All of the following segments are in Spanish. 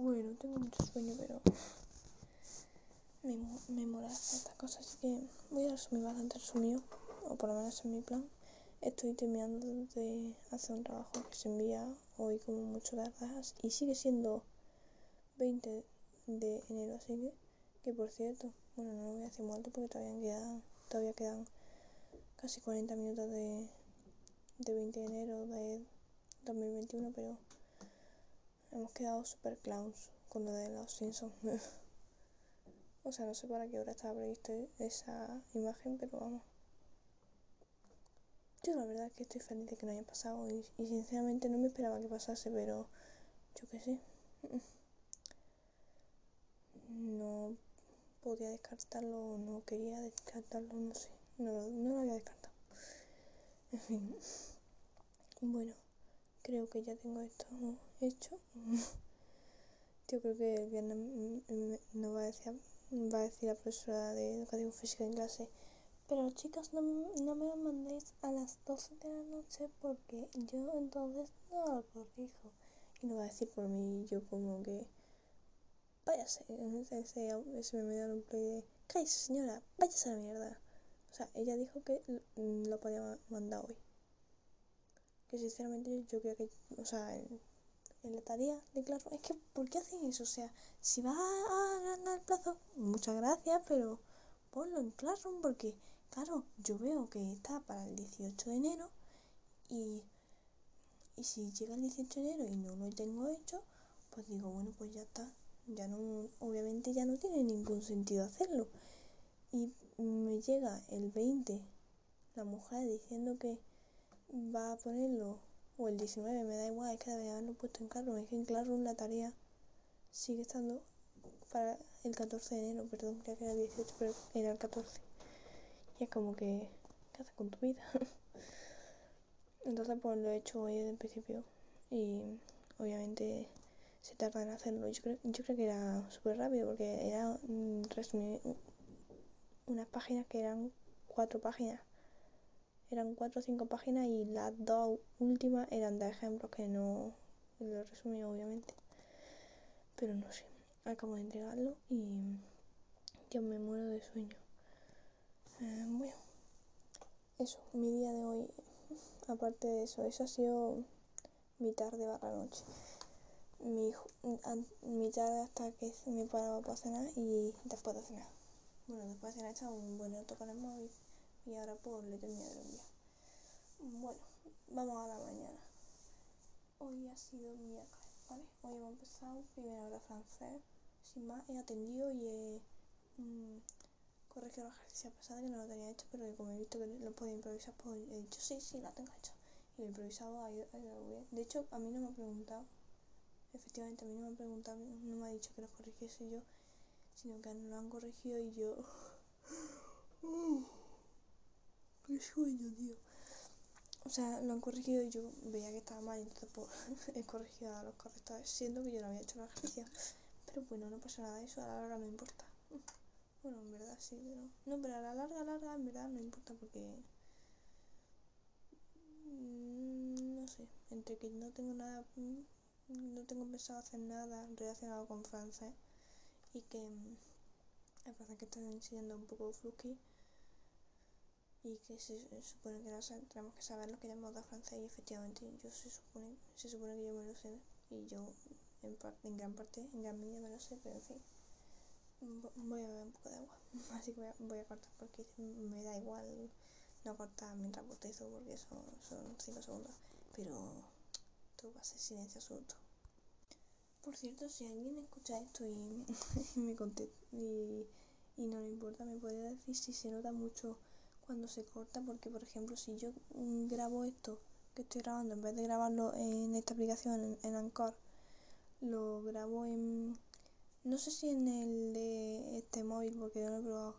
Bueno, tengo mucho sueño, pero me, me mola estas cosas, así que voy a resumir bastante resumido, o por lo menos en mi plan. Estoy terminando de hacer un trabajo que se envía hoy como mucho tardas y sigue siendo 20 de enero, así que, que por cierto, bueno, no lo voy a hacer muerto porque todavía quedan, todavía quedan casi 40 minutos de, de 20 de enero de 2021, pero hemos quedado super clowns con lo de los Simpsons. o sea, no sé para qué hora estaba prevista esa imagen, pero vamos. Yo la verdad es que estoy feliz de que no haya pasado y, y sinceramente no me esperaba que pasase, pero yo qué sé. No podía descartarlo, no quería descartarlo, no sé. No, no lo había descartado. En fin. Bueno, creo que ya tengo esto hecho. Yo creo que el viernes no va a decir, va a decir la profesora de educación física en clase pero chicas, no, no me lo mandéis a las 12 de la noche porque yo entonces no lo corrijo. Y no va a decir por mí, yo como que... Váyase, ese, ese me dio un play de... Cállese señora, váyase a la mierda. O sea, ella dijo que lo podía mandar hoy. Que sinceramente yo creo que... O sea, en, la tarea de claro, es que ¿por qué hacen eso? O sea, si va a ganar el plazo, muchas gracias, pero ponlo en Classroom porque claro, yo veo que está para el 18 de enero y, y si llega el 18 de enero y no lo tengo hecho, pues digo, bueno, pues ya está. Ya no, obviamente ya no tiene ningún sentido hacerlo. Y me llega el 20 la mujer diciendo que va a ponerlo, o el 19, me da igual, es que debe haberlo puesto en Classroom. Es que en Classroom la tarea sigue estando para el 14 de enero, perdón, creía que era el 18, pero era el 14 es como que, ¿qué haces con tu vida? Entonces pues lo he hecho hoy desde el principio y obviamente se tarda en hacerlo. Yo creo, yo creo que era súper rápido porque era resumir unas páginas que eran cuatro páginas. Eran cuatro o cinco páginas y las dos últimas eran de ejemplos que no lo resumí obviamente. Pero no sé, acabo de entregarlo y yo me muero de sueño. Eh, bueno, eso, mi día de hoy, aparte de eso, eso ha sido mi tarde barra noche. Mi, mi tarde hasta que me paraba para cenar y después de cenar. Bueno, después de cenar he estado un buen rato con el móvil y ahora pues le termino de día. Bueno, vamos a la mañana. Hoy ha sido miércoles, ¿vale? Hoy hemos empezado primera hora francés. Sin más, he atendido y he... Mm, corregir los ejercicios de que no lo tenía hecho, pero como he visto que lo podía improvisar, pues he dicho sí, sí, la tengo hecha. Y lo he improvisado, ha ido, bien. De hecho, a mí no me ha preguntado, efectivamente, a mí no me ha preguntado, no me ha dicho que los corrigiese yo, sino que lo han corregido y yo. ¡Qué sueño, tío! O sea, lo han corregido y yo veía que estaba mal, entonces pues he corregido a los correctores, siendo que yo no había hecho la ejercicio. Pero bueno, no pasa nada, eso a la hora no importa. Bueno, en verdad sí, pero. No, pero a la larga, larga, en verdad no importa porque. Mm, no sé, entre que no tengo nada. Mm, no tengo pensado hacer nada relacionado con francés y que. La verdad que estoy enseñando un poco fluky y que se, supone que no, tenemos que saber lo que llamamos de francés y efectivamente yo se supone, se supone que yo me lo sé y yo en, en gran parte, en gran medida me lo sé, pero en fin voy a beber un poco de agua así que voy a, voy a cortar porque me da igual no cortar mientras bostezo porque son, son 5 segundos pero todo va a ser silencio absoluto. Por cierto si alguien escucha esto y, me contesta y, y no le importa me puede decir si se nota mucho cuando se corta porque por ejemplo si yo grabo esto que estoy grabando en vez de grabarlo en esta aplicación en, en Anchor lo grabo en no sé si en el de este móvil porque no lo he probado,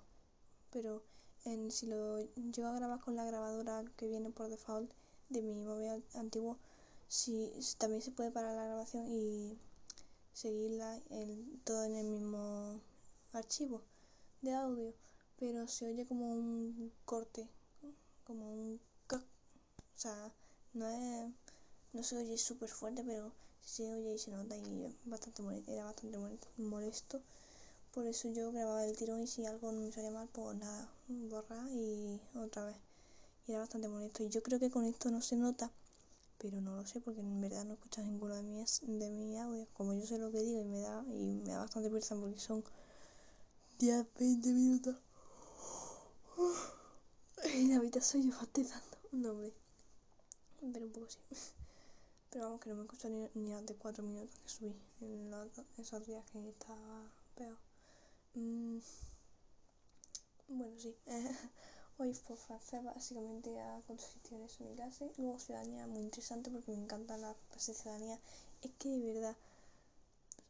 pero en, si lo llego a grabar con la grabadora que viene por default de mi móvil antiguo, si, también se puede parar la grabación y seguirla el, todo en el mismo archivo de audio, pero se oye como un corte, como un o sea, no es no se oye súper fuerte, pero se oye y se nota y bastante era bastante molesto. Por eso yo grababa el tirón y si algo no me salía mal, pues nada, borrar y otra vez. Y era bastante molesto. Y yo creo que con esto no se nota, pero no lo sé porque en verdad no escuchas ninguno de mis, de mi audio. Como yo sé lo que digo y me da, y me da bastante pereza porque son 10, 20 minutos. Y la soy yo bastezando. No, hombre. Pero un poco sí. Pero vamos, que no me escucho ni, ni de 4 minutos que subí en los, esos días que estaba peor. Mm. Bueno, sí. Hoy fue francés básicamente a consistir en mi clase. Luego ciudadanía, muy interesante porque me encantan las clases de ciudadanía. Es que de verdad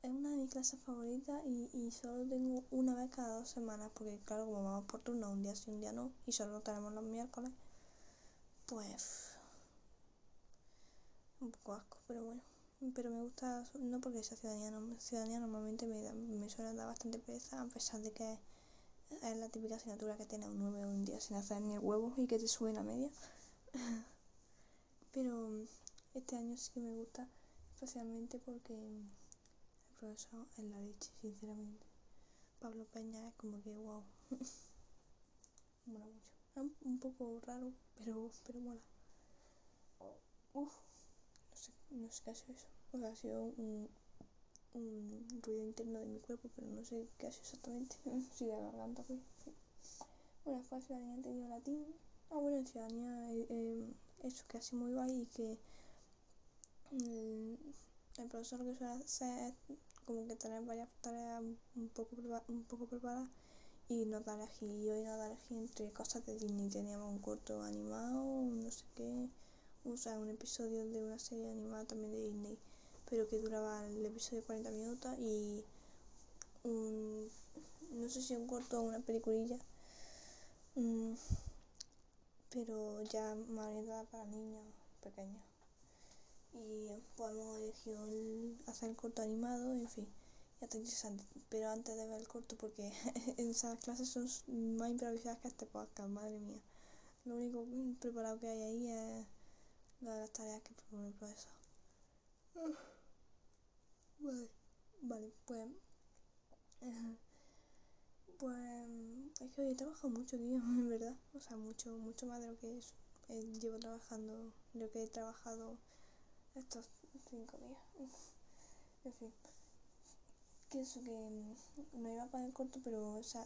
es una de mis clases favoritas y, y solo tengo una vez cada dos semanas porque claro, como vamos por turno, un día sí, un día no, y solo tenemos los miércoles, pues un poco asco, pero bueno. Pero me gusta, no porque esa ciudadanía, ciudadanía normalmente me, me suele dar bastante pereza, a pesar de que es la típica asignatura que tiene un 9 o un día sin hacer ni el huevo y que te sube la media. Pero este año sí que me gusta, especialmente porque profesor es la leche, sinceramente. Pablo Peña es como que wow. mola mucho. Es un poco raro, pero, pero mola. Uf, no sé, no sé qué ha sido eso. O sea, ha sido un, un ruido interno de mi cuerpo, pero no sé qué hace exactamente. si de garganta, pues. Bueno, fue ciudadanía tenido latín. Ah, bueno, en ciudadanía, eh, eso que hace muy guay y que el profesor que suele hacer como que tener varias tareas un poco, un poco preparadas y nos da elegir. Y hoy nos da elegir entre cosas de Disney. Teníamos un corto animado, no sé qué, o sea, un episodio de una serie animada también de Disney pero que duraba el episodio 40 minutos y un, no sé si un corto o una peliculilla, mm, pero ya más orientada para niños pequeños. Y podemos elegir hacer el corto animado, en fin, ya está interesante. Pero antes de ver el corto, porque esas clases son más improvisadas que este podcast, madre mía. Lo único preparado que hay ahí es las tareas que propone el profesor. Vale, vale, pues. pues. Es que hoy he trabajado mucho, tío, en verdad. O sea, mucho, mucho más de lo que eh, llevo trabajando, lo que he trabajado estos cinco días. En fin. Que eso que me iba a poner corto, pero o sea,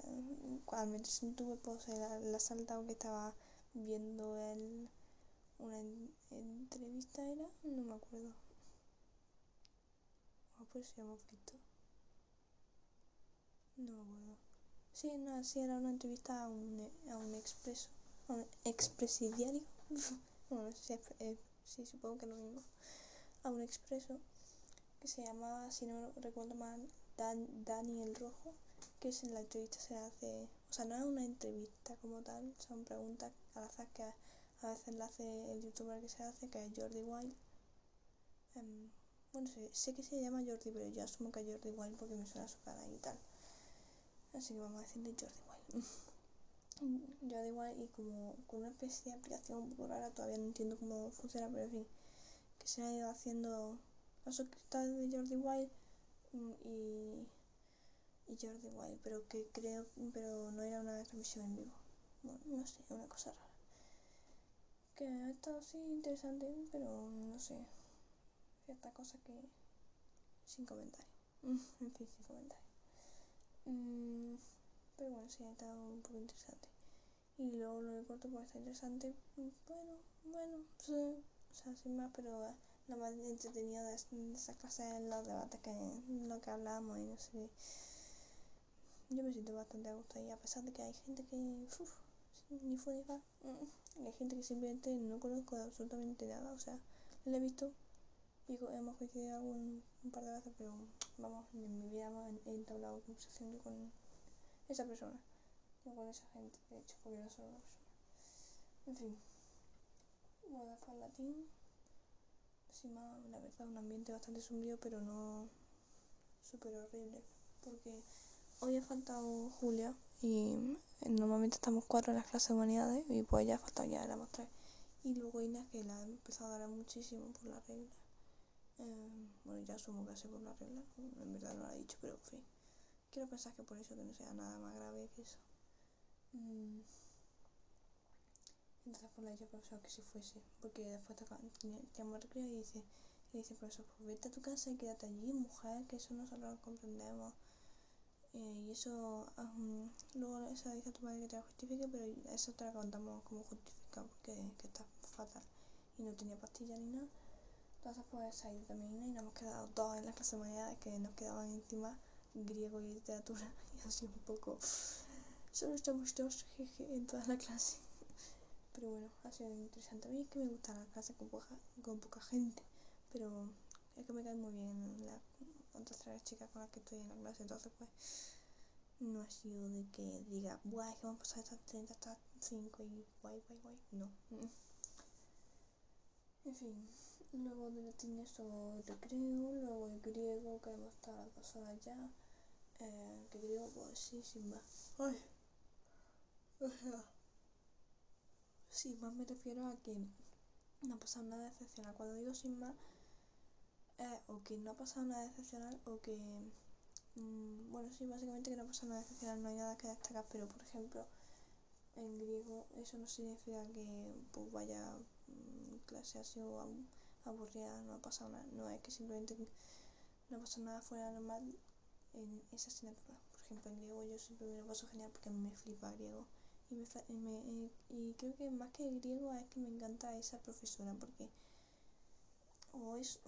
al meterse en pues la, la saltado que estaba viendo el, una entrevista, ¿era? No me acuerdo pues se llama Frito. No me acuerdo. Sí, no, sí, era una entrevista a un, a un expreso, a un expresidiario. bueno, sí, sí, supongo que lo mismo. A un expreso que se llamaba, si no recuerdo mal, Dan, Daniel Rojo, que es en la entrevista se hace, o sea, no es una entrevista como tal, son preguntas al azar que a, veces la hace el youtuber que se hace, que es Jordi Wild. Um, bueno, sé, sé, que se llama Jordi, pero yo asumo que es Jordi igual porque me suena su cara y tal. Así que vamos a decirle Jordi igual. Jordi igual y como con una especie de aplicación un poco rara, todavía no entiendo cómo funciona, pero en fin, que se han ido haciendo los suscriptores de Jordi Wild mm, y, y Jordi Wild, pero que creo, pero no era una transmisión en vivo. Bueno, no sé, una cosa rara. Que ha estado así interesante, pero no sé, cierta cosa que sin comentario. en fin, sin comentario. Mm, pero bueno, sí, estado un poco interesante. Y luego lo de corto pues está interesante. Bueno, bueno, sí, o sea, sin más, pero lo más entretenido de, esa clase es los debates que lo que hablamos y no sé. Yo me siento bastante a gusto y a pesar de que hay gente que uf, ni fue ni fa, mm, hay gente que simplemente no conozco absolutamente nada, o sea, le he visto y hemos coincidido algún, un par de veces, pero vamos, en mi vida he entablado conversación con esa persona, no con esa gente, de hecho, porque no solo una persona. En fin, Vodafone Latín, encima, la verdad, un ambiente bastante sombrío, pero no súper horrible, porque hoy ha faltado Julia y normalmente estamos cuatro en las clases de humanidades y pues ya ha faltado ya éramos tres. Y luego Inés que la ha empezado a dar muchísimo por la regla Eh, bueno, ya asumo que hace por la regla, en verdad no lo ha dicho, pero en fin. Quiero pensar que por eso que no sea nada más grave que eso. Mm. Entonces pues le dije al profesor que si fuese, porque después teníamos recreo y dice, y dice profesor, pues vete a tu casa y quédate allí, mujer, que eso nosotros lo comprendemos. Eh, y eso, um, luego eso dice a tu madre que te la justifique, pero eso te la contamos como justificado, porque que está fatal. Y no tenía pastillas ni nada. Entonces pues se ha también y nos hemos quedado dos en la clase de que nos quedaban encima griego y literatura y así un poco solo estamos dos jeje en toda la clase. Pero bueno ha sido interesante. A mí es que me gusta la clase con poca, con poca gente pero es que me cae muy bien la otras tres chicas con las que estoy en la clase entonces pues no ha sido de que diga es que vamos a pasar estas 30 hasta 5 y guay guay guay no. En fin luego de latín eso recreo luego de griego que hemos estado las dos horas ya eh, que griego pues sí sin más ay. O sea sin más me refiero a que no ha pasado nada excepcional. Cuando digo sin más eh, o que no ha pasado nada excepcional o que mmm, bueno sí básicamente que no ha pasado nada excepcional no hay nada que destacar pero por ejemplo en griego eso no significa que pues vaya mmm, clase ha sido aburrida no ha pasado nada. No es que simplemente no ha pasado nada fuera normal en esa asignatura por ejemplo en griego yo siempre me lo paso genial porque me flipa griego. Y, me, me, y creo que más que griego es que me encanta esa profesora porque o es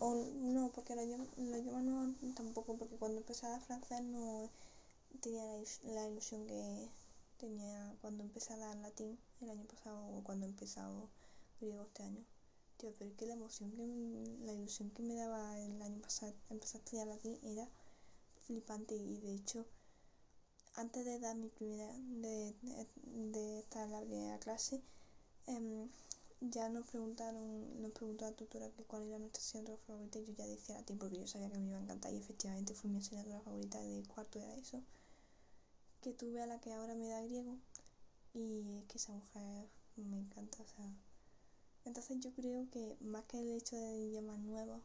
o, no porque lo lleva no tampoco porque cuando empecé a dar francés no tenía la, ilusión que tenía cuando empecé a dar latín el año pasado o cuando he empezado griego este año tío pero que la emoción que la ilusión que me daba el año pasado empezar a estudiar latín era flipante y de hecho antes de dar mi primera de, de, de estar en la primera clase eh, ya nos preguntaron, nos preguntó la tutora que cuál era nuestra asignatura favorita y yo ya decía latín porque yo sabía que me iba a encantar y efectivamente fue mi asignatura favorita de cuarto era eso que tuve a la que ahora me da griego y es que esa mujer me encanta, o sea entonces yo creo que más que el hecho de idiomas nuevos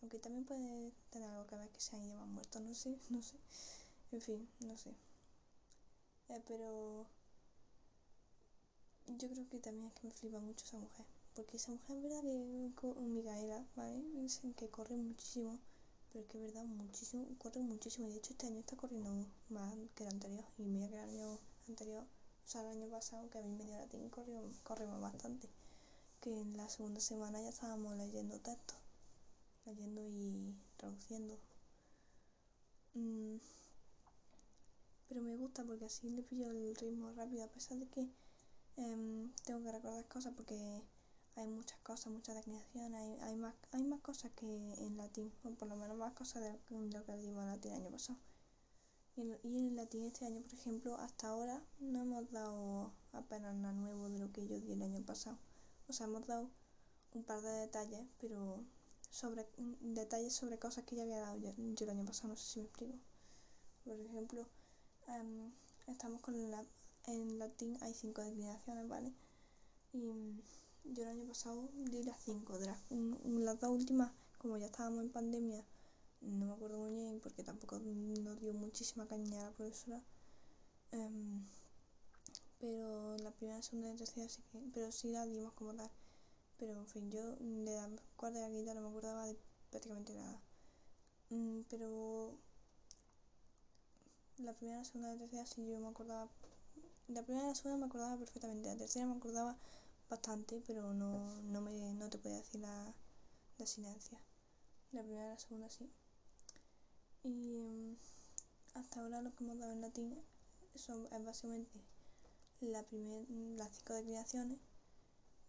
aunque también puede tener algo que ver que sean idiomas muertos, no sé, no sé en fin, no sé eh, pero yo creo que también es que me flipa mucho esa mujer. Porque esa mujer es verdad que Micaela, ¿vale? Dicen que corre muchísimo. Pero es que es verdad, muchísimo, corre muchísimo. Y de hecho este año está corriendo más que el anterior. Y mira que el año anterior, o sea, el año pasado, que a mí me dio latín, corrió, corrimos bastante. Que en la segunda semana ya estábamos leyendo textos. Leyendo y traduciendo. Mm. Pero me gusta porque así le pillo el ritmo rápido, a pesar de que Um, tengo que recordar cosas porque hay muchas cosas, muchas declinaciones, hay, hay, más, hay más cosas que en latín, o por lo menos más cosas de, de lo que dimos en latín el año pasado. Y en, y en latín este año, por ejemplo, hasta ahora no hemos dado apenas nada nuevo de lo que yo di el año pasado. O sea, hemos dado un par de detalles, pero sobre detalles sobre cosas que ya había dado yo, el año pasado, no sé si me explico. Por ejemplo, um, estamos con la en latín hay cinco declinaciones, ¿vale? Y yo el año pasado di las cinco, de las, las dos últimas, como ya estábamos en pandemia, no me acuerdo muy bien porque tampoco nos dio muchísima caña la profesora. Um, pero la primera, segunda y tercera sí que, pero sí la dimos como tal. Pero en fin, yo de la cuarta y la quinta no me acordaba de prácticamente nada. Um, pero la primera, segunda y tercera sí yo me acordaba la primera y la segunda me acordaba perfectamente, la tercera me acordaba bastante, pero no, no, me, no te podía decir la, la silencia. La primera y la segunda sí. Y um, hasta ahora lo que hemos dado en latín son, es básicamente la primer, las cinco declinaciones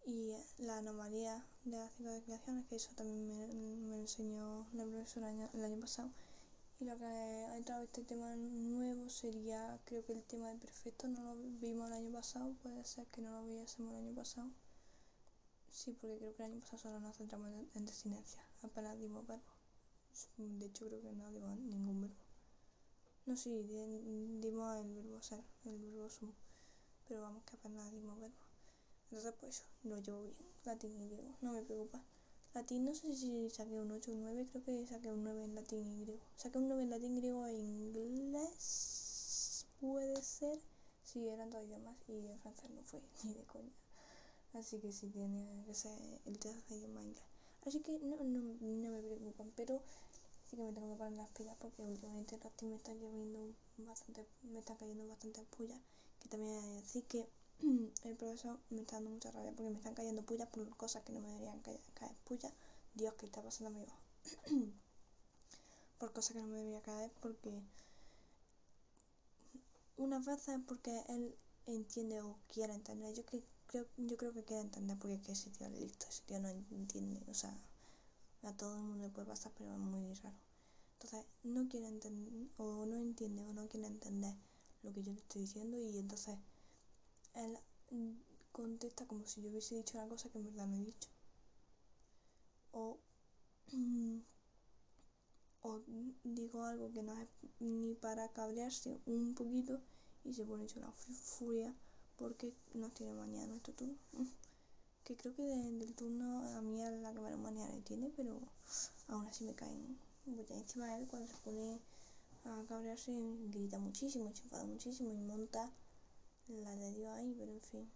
y la anomalía de las cinco declinaciones, que eso también me, me enseñó la profesora el año pasado y lo que ha entrado este tema nuevo sería, creo que el tema de perfecto no lo vimos el año pasado, puede ser que no lo viésemos el año pasado. Sí, porque creo que el año pasado solo nos centramos en, en desinencia, apenas dimos verbos. De hecho, creo que no dimos ningún verbo. No, sí, dimos el verbo ser, el verbo sum, pero vamos que apenas dimos verbo. Entonces, pues lo llevo bien, latín y griego, no me preocupa. Latín, no sé si saqué un 8 o un 9, creo que saqué un 9 en latín y griego. Saqué un 9 en latín, griego e inglés, puede ser. Sí, eran dos idiomas y en francés no fue ni de coña. Así que sí tiene que ser el tercer idioma inglés. Así que no, no, no me preocupan, pero sí que me tengo que poner las pilas porque últimamente el latín me está lloviendo bastante, me está cayendo bastante pullas. Que también que decir que el profesor me está dando mucha rabia porque me están cayendo pullas por cosas que no me deberían caer, caer pullas. Dios, ¿qué está pasando amigo? por cosas que no me debería caer porque unas veces porque él entiende o quiere entender. Yo que creo, yo creo que quiere entender porque es que ese tío listo, ese tío no entiende, o sea, a todo el mundo le puede pasar, pero es muy raro. Entonces, no quiere entender, o no entiende, o no quiere entender lo que yo le estoy diciendo, y entonces él contesta como si yo hubiese dicho una cosa que en verdad no he dicho. O, o digo algo que no es ni para cabrearse un poquito y se pone hecho una furia porque nos tiene mañana nuestro turno. Que creo que del turno a mí es la que menos mañana tiene, pero aún así me caen. Encima de él cuando se pone a cabrearse grita muchísimo, se muchísimo y monta la de Dios ahí, pero en fin.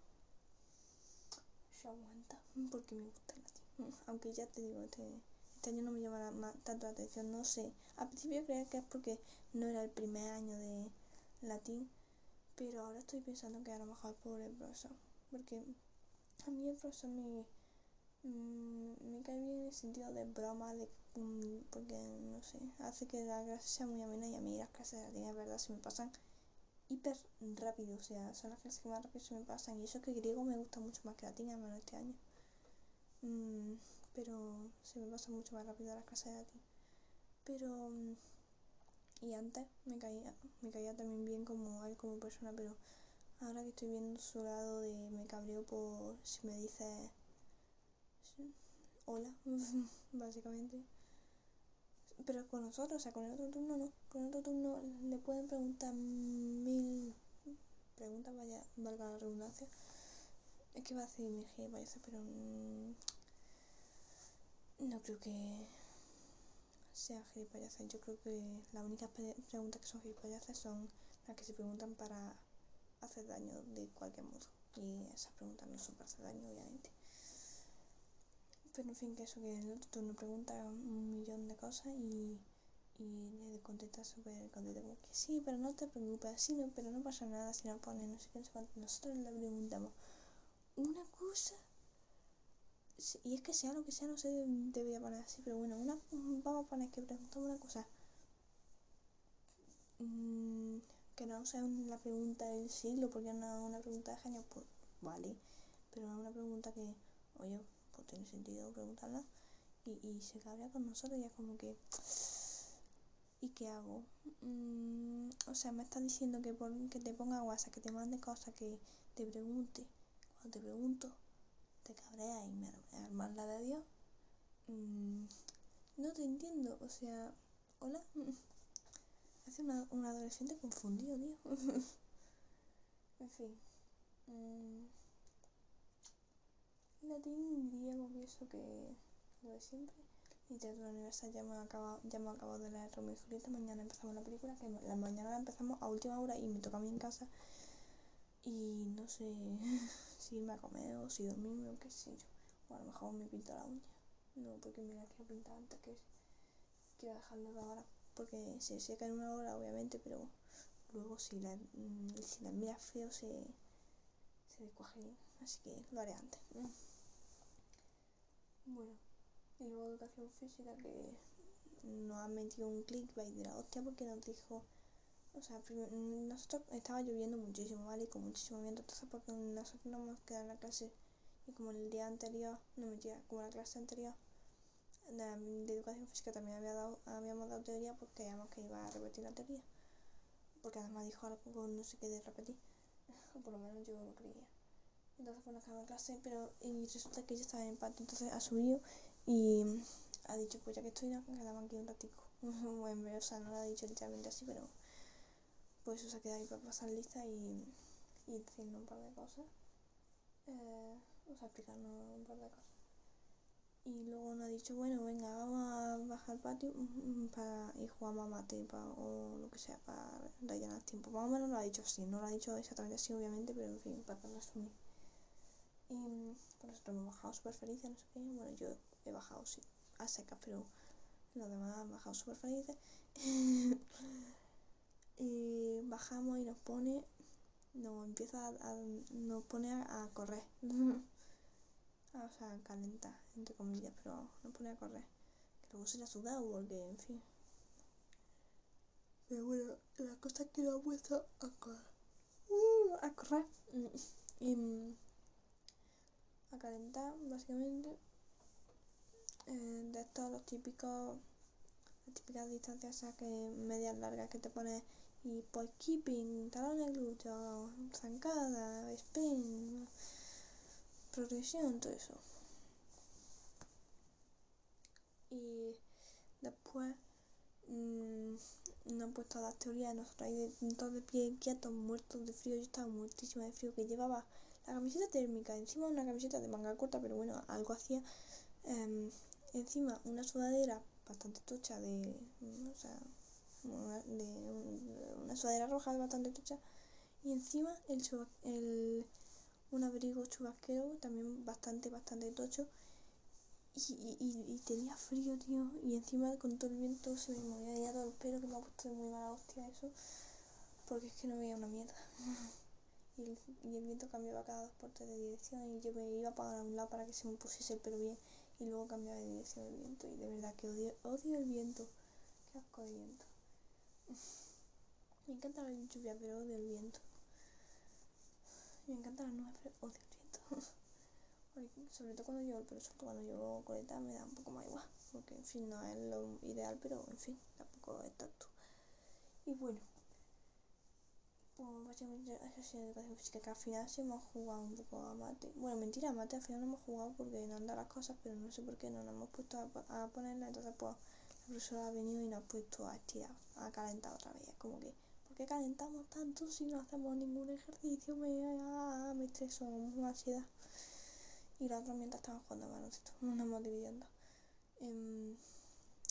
Se aguanta porque me gusta el latín. Aunque ya te digo, este, este año no me llama la, tanto la atención, no sé. Al principio creía que es porque no era el primer año de latín, pero ahora estoy pensando que a lo mejor el profesor. Porque a mí el profesor me, mmm, me cae bien en el sentido de broma, de, mmm, porque no sé, hace que la clase sea muy amena y a mí las clases de latín, es verdad, se me pasan hiper rápido, o sea, son las clases que más rápido se me pasan. Y eso que griego me gusta mucho más que latín, al menos este año. Mm, pero se me pasa mucho más rápido las clases de latín. Pero, mm, y antes me caía, me caía también bien como él como persona, pero ahora que estoy viendo su lado de me cabreo por si me dice hola, básicamente. Pero con nosotros, o sea, con el otro turno no. Con el otro turno le pueden preguntar mil preguntas, vaya, valga la redundancia. Es que va a decir mil gilipolleces, pero mmm, no creo que sea gilipolleces. Yo creo que las únicas preguntas que son gilipolleces son las que se preguntan para hacer daño de cualquier modo. Y esas preguntas no son para hacer daño, obviamente. Pero en fin, que eso, que el otro turno pregunta un millón de cosas y, y le contesta súper contenta, como que sí, pero no te preocupes, sí, pero no pasa nada si no pones no sé qué, no. Nosotros le preguntamos una cosa, y es que sea lo que sea, no sé, debería poner así, pero bueno, una, vamos a poner que preguntamos una cosa mmm, que no sea la pregunta del siglo, porque no es una pregunta de genio, pues vale, pero es una pregunta que, oye, tiene sentido preguntarla. Y, y se cabrea con nosotros ya como que... ¿Y qué hago? Mm, o sea, me está diciendo que, por, que te ponga WhatsApp, que te mande cosas, que te pregunte. Cuando te pregunto, te cabrea y me armas la de Dios. Mm, no te entiendo, o sea, hola. Hace una, un adolescente confundido, tío. en fin. Mm, latín griego pienso que lo de siempre. Literatura universal ya hemos acabado ya hemos acabado de Romeo y Julieta. Mañana empezamos la película que la mañana la empezamos a última hora y me toca a mí en casa. Y no sé si irme a comer o si dormirme o qué sé yo. O a lo mejor me pinto la uña. No porque me la quiero pintar antes que quiero dejarlo ahora porque se seca en una hora obviamente pero luego si la, si la miras feo se se descuaje así que lo haré antes bueno, y luego educación física que nos ha metido un clickbait de la hostia porque nos dijo, o sea, nosotros estaba lloviendo muchísimo, ¿vale? Y con muchísimo viento, entonces porque nosotros nos hemos quedado en la clase y como el día anterior, no mentira, como la clase anterior de, de educación física también había dado, habíamos dado teoría, pues creíamos que iba a repetir la teoría. Porque además dijo algo no sé qué de repetir, o por lo menos yo lo creía. Entonces fue una clase, pero y resulta que ella estaba en empate, entonces ha subido y ha dicho, pues ya que estoy, nos quedamos aquí un ratico. bueno, o sea, no lo ha dicho literalmente así, pero pues eso se ha quedado ahí para pasar lista y, y decirnos un par de cosas. Eh, o sea, explicarnos un par de cosas. Y luego nos ha dicho, bueno, venga, vamos a bajar al patio mm, para, y jugamos a mate pa, o lo que sea para rellenar tiempo. Más o menos lo ha dicho así, no lo ha dicho exactamente así, obviamente, pero en fin, para resumir. Y pues nosotros hemos bajado súper felices, no sé qué. Bueno, yo he bajado, sí, a secas, pero los demás han bajado súper felices. y bajamos y nos pone, nos empieza a, nos pone a, correr. o sea, a calentar, entre comillas, pero nos pone a correr. Que luego se le ha sudado porque, en fin. Pero bueno, la cosa es que lo ha puesto a correr. Uh, a correr. Y a calentar, básicamente. Eh, de estos los típicos, las típicas distancias que medias largas que te pones y pues keeping, talones glúteos, zancada, spin, progresión, todo eso. Y después mmm, no he puesto las teorías, nosotros ahí de, de pie quietos, muertos de frío, yo estaba muertísima de frío, que llevaba la camiseta térmica, encima una camiseta de manga corta, pero bueno, algo hacía. Eh, encima una sudadera bastante tocha de, o sea, una, de una sudadera roja bastante tocha. Y encima el, el un abrigo chubasquero también bastante, bastante tocho. Y, y, y, tenía frío, tío. Y encima con todo el viento se me movía todo el pelo, que me ha puesto de muy mala hostia eso. Porque es que no veía una mierda. y el, viento cambiaba cada dos tres de dirección y yo me iba para un lado para que se me pusiese el pelo bien y luego cambiaba de dirección el viento y de verdad que odio, odio el viento. Qué asco de viento. Me encanta la lluvia pero odio el viento. Me encanta la nubes pero odio el viento. Sobre todo cuando llevo el pelo suelto cuando llevo coleta me da un poco más igual porque en fin no es lo ideal pero en fin tampoco es tanto. Y bueno pues básicamente eso ha sido educación física, que al final sí hemos jugado un poco a mate. Bueno, mentira, mate al final no hemos jugado porque no andan las cosas, pero no sé por qué no nos hemos puesto a, a ponerla. Entonces, pues la profesora ha venido y nos ha puesto a estirar, a calentar otra vez. Como que, ¿por qué calentamos tanto si no hacemos ningún ejercicio? Me, ah, me estreso, una ansiedad. Y la otra mientras estamos jugando a baloncesto, nos hemos dividido. Eh,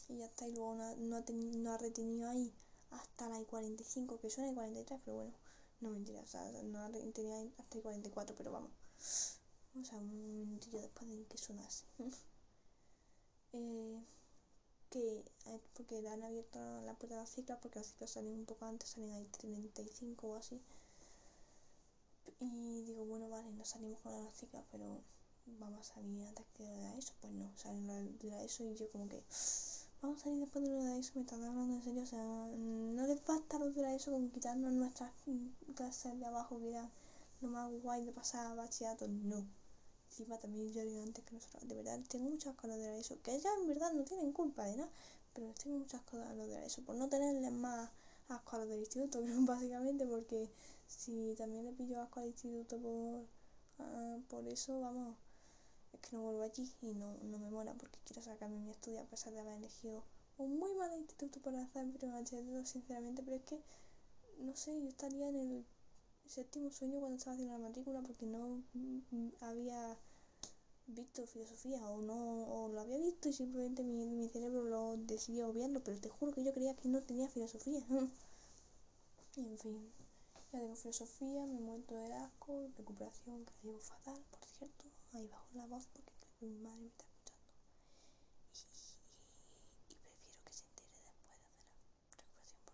y ya está, y luego no, no, ha, no ha retenido ahí hasta la I-45, que suena I-43, pero bueno, no mentira, o sea, no tenía hasta I-44, pero vamos. O sea, un minutillo después de que sonase. eh, que, eh, porque le han abierto la puerta de las ciclas, porque las ciclas salen un poco antes, salen ahí 35 o así. Y digo, bueno, vale, no salimos con las ciclas, pero vamos a salir antes que de eso. Pues no, salen de la ESO y yo como que vamos a salir después de lo de eso, me están hablando en serio, o sea, no les basta lo de eso con quitarnos nuestras clases de abajo, que era lo más guay de pasar bachillerato, no. Encima también yo digo antes que nosotros, de verdad, tengo muchas cosas de eso, que ellas en verdad no tienen culpa de nada, pero tengo muchas cosas de eso, por no tenerles más asco a los del instituto, básicamente, porque si también le pillo asco al instituto por, uh, por eso, vamos es que no vuelvo allí y no, no me mola porque quiero sacarme mi estudio a pesar de haber elegido un muy mal instituto para hacer bachillerato, sinceramente, pero es que, no sé, yo estaría en el séptimo sueño cuando estaba haciendo la matrícula porque no había visto filosofía o no o lo había visto y simplemente mi, mi cerebro lo decidió obviarlo pero te juro que yo creía que no tenía filosofía. En fin tengo filosofía me he muerto de asco recuperación que la llevo fatal por cierto ahí bajo la voz porque mi madre me está escuchando. Y, prefiero que se entere después de la recuperación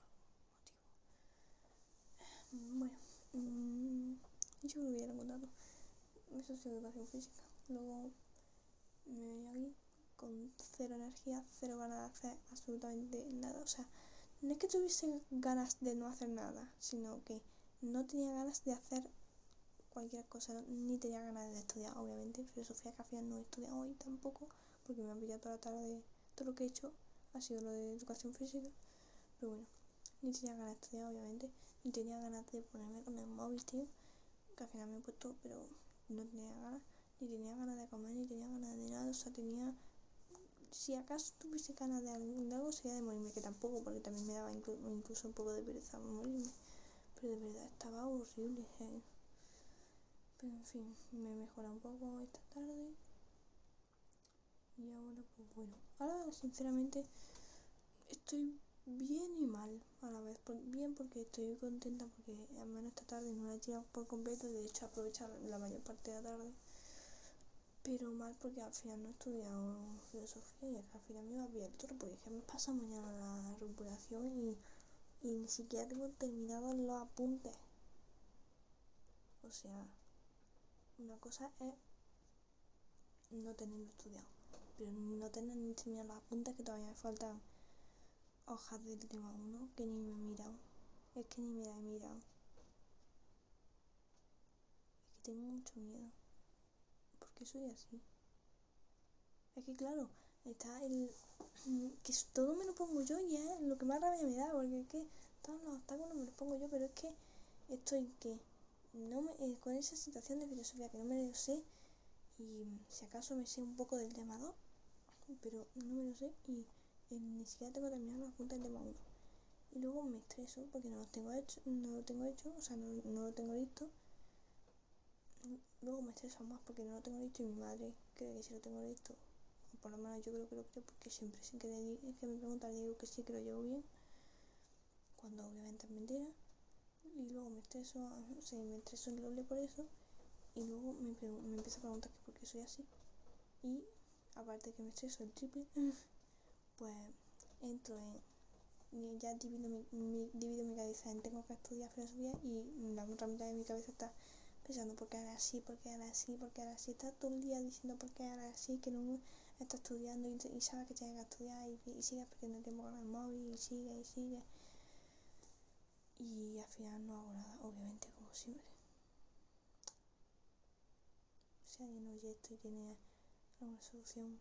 por algún motivo. Bueno, mmm, yo lo hubiera contado. Eso es educación física. Luego me venía aquí con cero energía, cero ganas de hacer absolutamente nada. O sea, no es que tuviese ganas de no hacer nada, sino que no tenía ganas de hacer cualquier cosa, ni tenía ganas de estudiar, obviamente, filosofía que no he estudiado hoy tampoco, porque me han pillado toda la tarde, todo lo que he hecho ha sido lo de educación física, pero bueno, ni tenía ganas de estudiar, obviamente, ni tenía ganas de ponerme con el móvil, tío, que al final me he puesto, pero no tenía ganas, ni tenía ganas de comer, ni tenía ganas de nada, o sea, tenía, si acaso tuviese ganas de algo, sería de morirme, que tampoco, porque también me daba incluso un poco de pereza morirme, pero de verdad estaba horrible, ¿eh? Pero en fin, me mejora un poco esta tarde. Y ahora, pues bueno. Ahora, sinceramente, estoy bien y mal a la vez. bien porque estoy contenta porque al menos esta tarde no la he tirado por completo de hecho aprovechar la mayor parte de la tarde. Pero mal porque al final no he estudiado filosofía y al final me iba a pillar todo porque es que me pasa mañana la recuperación y, y ni siquiera tengo terminado los apuntes. O sea, una cosa es no tenerlo estudiado, pero no tener ni terminado los apuntes que todavía me faltan hojas del tema 1 que ni me he mirado. Es que ni me la he mirado. Es que tengo mucho miedo. ¿Por qué soy así? Es que claro, está el... que todo me lo pongo yo y es lo que más rabia me da, porque es que todos los obstáculos me los pongo yo, pero es que estoy que no me, eh, con esa situación de filosofía que no me lo sé y si acaso me sé un poco del tema 2, pero no me lo sé y ni siquiera tengo terminado la punta del tema 1. Y luego me estreso porque no lo tengo hecho, no lo tengo hecho, o sea, no, no lo tengo listo. Luego me estreso más porque no lo tengo listo y mi madre cree que sí lo tengo listo. O por lo menos yo creo que lo creo porque siempre sin que, que me pregunta le digo que sí que lo llevo bien. Cuando obviamente es mentira. Y luego me estreso, o sea, me estreso el doble por eso. Y luego me, me empieza a preguntar que por qué soy así. Y aparte que me estreso el triple pues entro en ya divido mi, divido mi cabeza en tengo que estudiar filosofía y la otra mitad de mi cabeza está pensando por qué ahora así, por qué ahora así, por qué ahora así, está todo el día diciendo por qué ahora así, que no está estudiando y, sabe que tiene que estudiar y, y sigue perdiendo tiempo con el móvil y sigue y sigue y al final no hago nada, obviamente como siempre. Si alguien oye esto y tiene alguna solución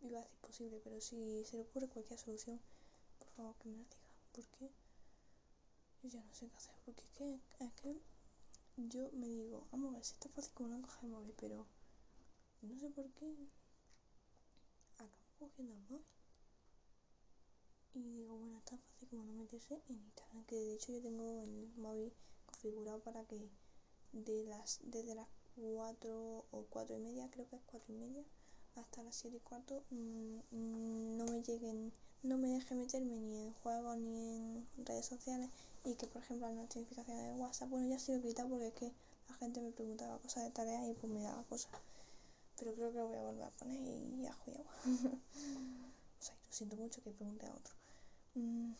iba a decir posible, pero si se le ocurre cualquier solución, por favor que me la diga, porque yo ya no sé qué hacer, porque es que, es que yo me digo, vamos a ver si está fácil como no coger el móvil, pero no sé por qué acabo cogiendo el móvil. Y digo, bueno, es tan fácil como no meterse en Instagram, que de hecho yo tengo el móvil configurado para que de las, desde las 4 o 4 y media, creo que es 4 y media, hasta las 7 y cuarto mm, no me lleguen, no me deje meterme ni en juegos ni en redes sociales y que por ejemplo las notificaciones de WhatsApp, bueno ya ha sido quitado porque es que la gente me preguntaba cosas de tareas y pues me daba cosas. Pero creo que lo voy a volver a poner y ya juego. o sea, lo siento mucho que pregunte a otro. Mm,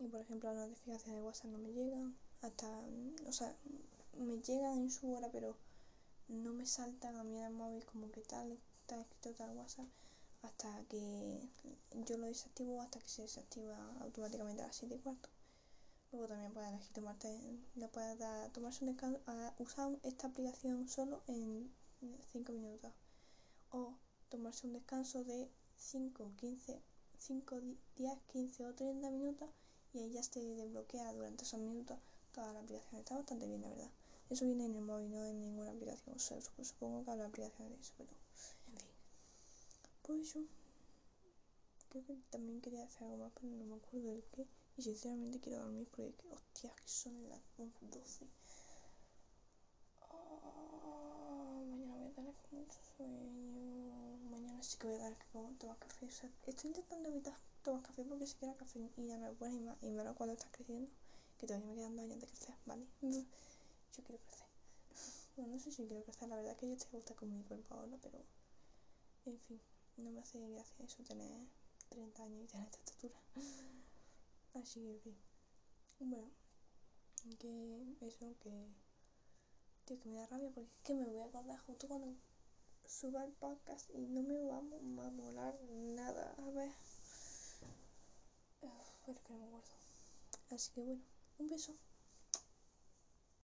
y por ejemplo las notificaciones de WhatsApp no me llegan, hasta, o sea, me llegan en su hora pero no me saltan a mí en el móvil como que tal está escrito tal WhatsApp hasta que yo lo desactivo hasta que se desactiva automáticamente a las 7 y cuarto. Luego también puedes elegir tomarte, puedes dar, tomarse un descanso, usar esta aplicación solo en 5 minutos. O tomarse un descanso de 5, 15, 5, 10, 15 o 30 minutos y ahí ya se desbloquea durante esos minutos toda la aplicación. Está bastante bien, la verdad. Eso viene en el móvil, no en ninguna aplicación. O sea, supongo que habrá aplicaciones de eso, pero pues yo creo que también quería hacer algo más, pero no me acuerdo del qué. Y sinceramente quiero dormir porque, hostia, que son las 12. Oh, mañana voy a tener mucho sueño. Mañana sí que voy a dar que tomar café. Estoy intentando evitar tomar café porque sé que la cafeína me pone y más, y menos cuando estás creciendo. Que todavía me quedan dos años de crecer, ¿vale? Yo quiero crecer. Bueno, no sé si quiero crecer, la verdad que yo estoy a gusto con mi cuerpo ahora, pero en fin no me hace gracia eso tener 30 años y tener esta estatura. Así que, en fin. Bueno, que eso, que. Tío, que me da rabia porque es que me voy a acordar justo cuando suba el podcast y no me va a molar nada. A ver. Pero que no me acuerdo. Así que bueno, un beso.